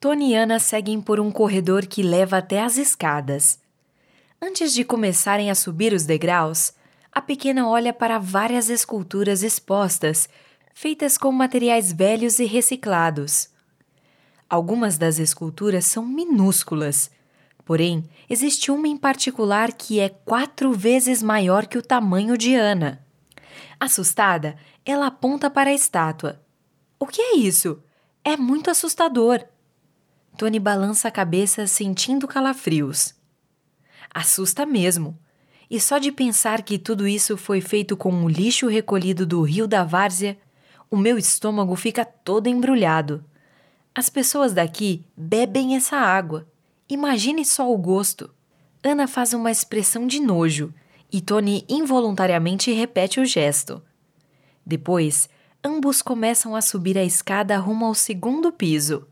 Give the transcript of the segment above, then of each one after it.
Tony e Ana seguem por um corredor que leva até as escadas. Antes de começarem a subir os degraus, a pequena olha para várias esculturas expostas, feitas com materiais velhos e reciclados. Algumas das esculturas são minúsculas, porém, existe uma em particular que é quatro vezes maior que o tamanho de Ana. Assustada, ela aponta para a estátua. O que é isso? É muito assustador. Tony balança a cabeça sentindo calafrios. Assusta mesmo. E só de pensar que tudo isso foi feito com o lixo recolhido do rio da Várzea, o meu estômago fica todo embrulhado. As pessoas daqui bebem essa água. Imagine só o gosto. Ana faz uma expressão de nojo e Tony involuntariamente repete o gesto. Depois, ambos começam a subir a escada rumo ao segundo piso.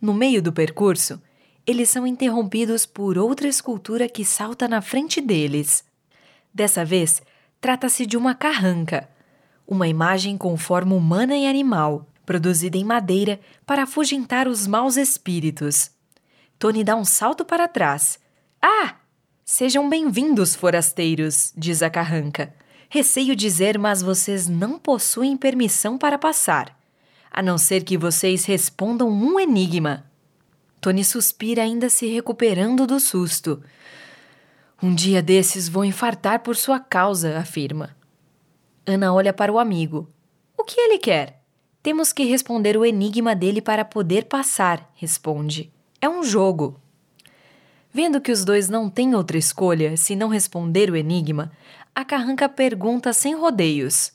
No meio do percurso, eles são interrompidos por outra escultura que salta na frente deles. Dessa vez, trata-se de uma carranca, uma imagem com forma humana e animal, produzida em madeira para afugentar os maus espíritos. Tony dá um salto para trás. Ah! Sejam bem-vindos, forasteiros, diz a carranca. Receio dizer, mas vocês não possuem permissão para passar, a não ser que vocês respondam um enigma. Tony suspira, ainda se recuperando do susto. Um dia desses vou infartar por sua causa, afirma. Ana olha para o amigo. O que ele quer? Temos que responder o enigma dele para poder passar, responde. É um jogo. Vendo que os dois não têm outra escolha se não responder o enigma, a carranca pergunta sem rodeios: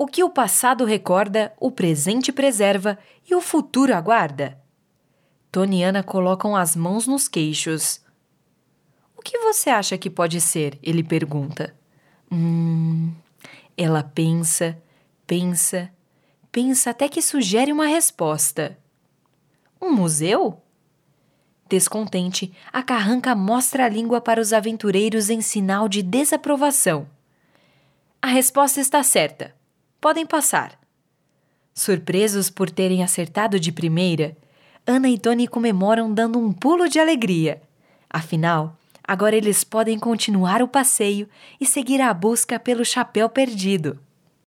O que o passado recorda, o presente preserva e o futuro aguarda? Tony e Ana colocam as mãos nos queixos. O que você acha que pode ser? Ele pergunta. Hum. Ela pensa, pensa, pensa até que sugere uma resposta. Um museu? Descontente, a carranca mostra a língua para os aventureiros em sinal de desaprovação. A resposta está certa. Podem passar. Surpresos por terem acertado de primeira, Ana e Tony comemoram dando um pulo de alegria. Afinal, agora eles podem continuar o passeio e seguir a busca pelo chapéu perdido.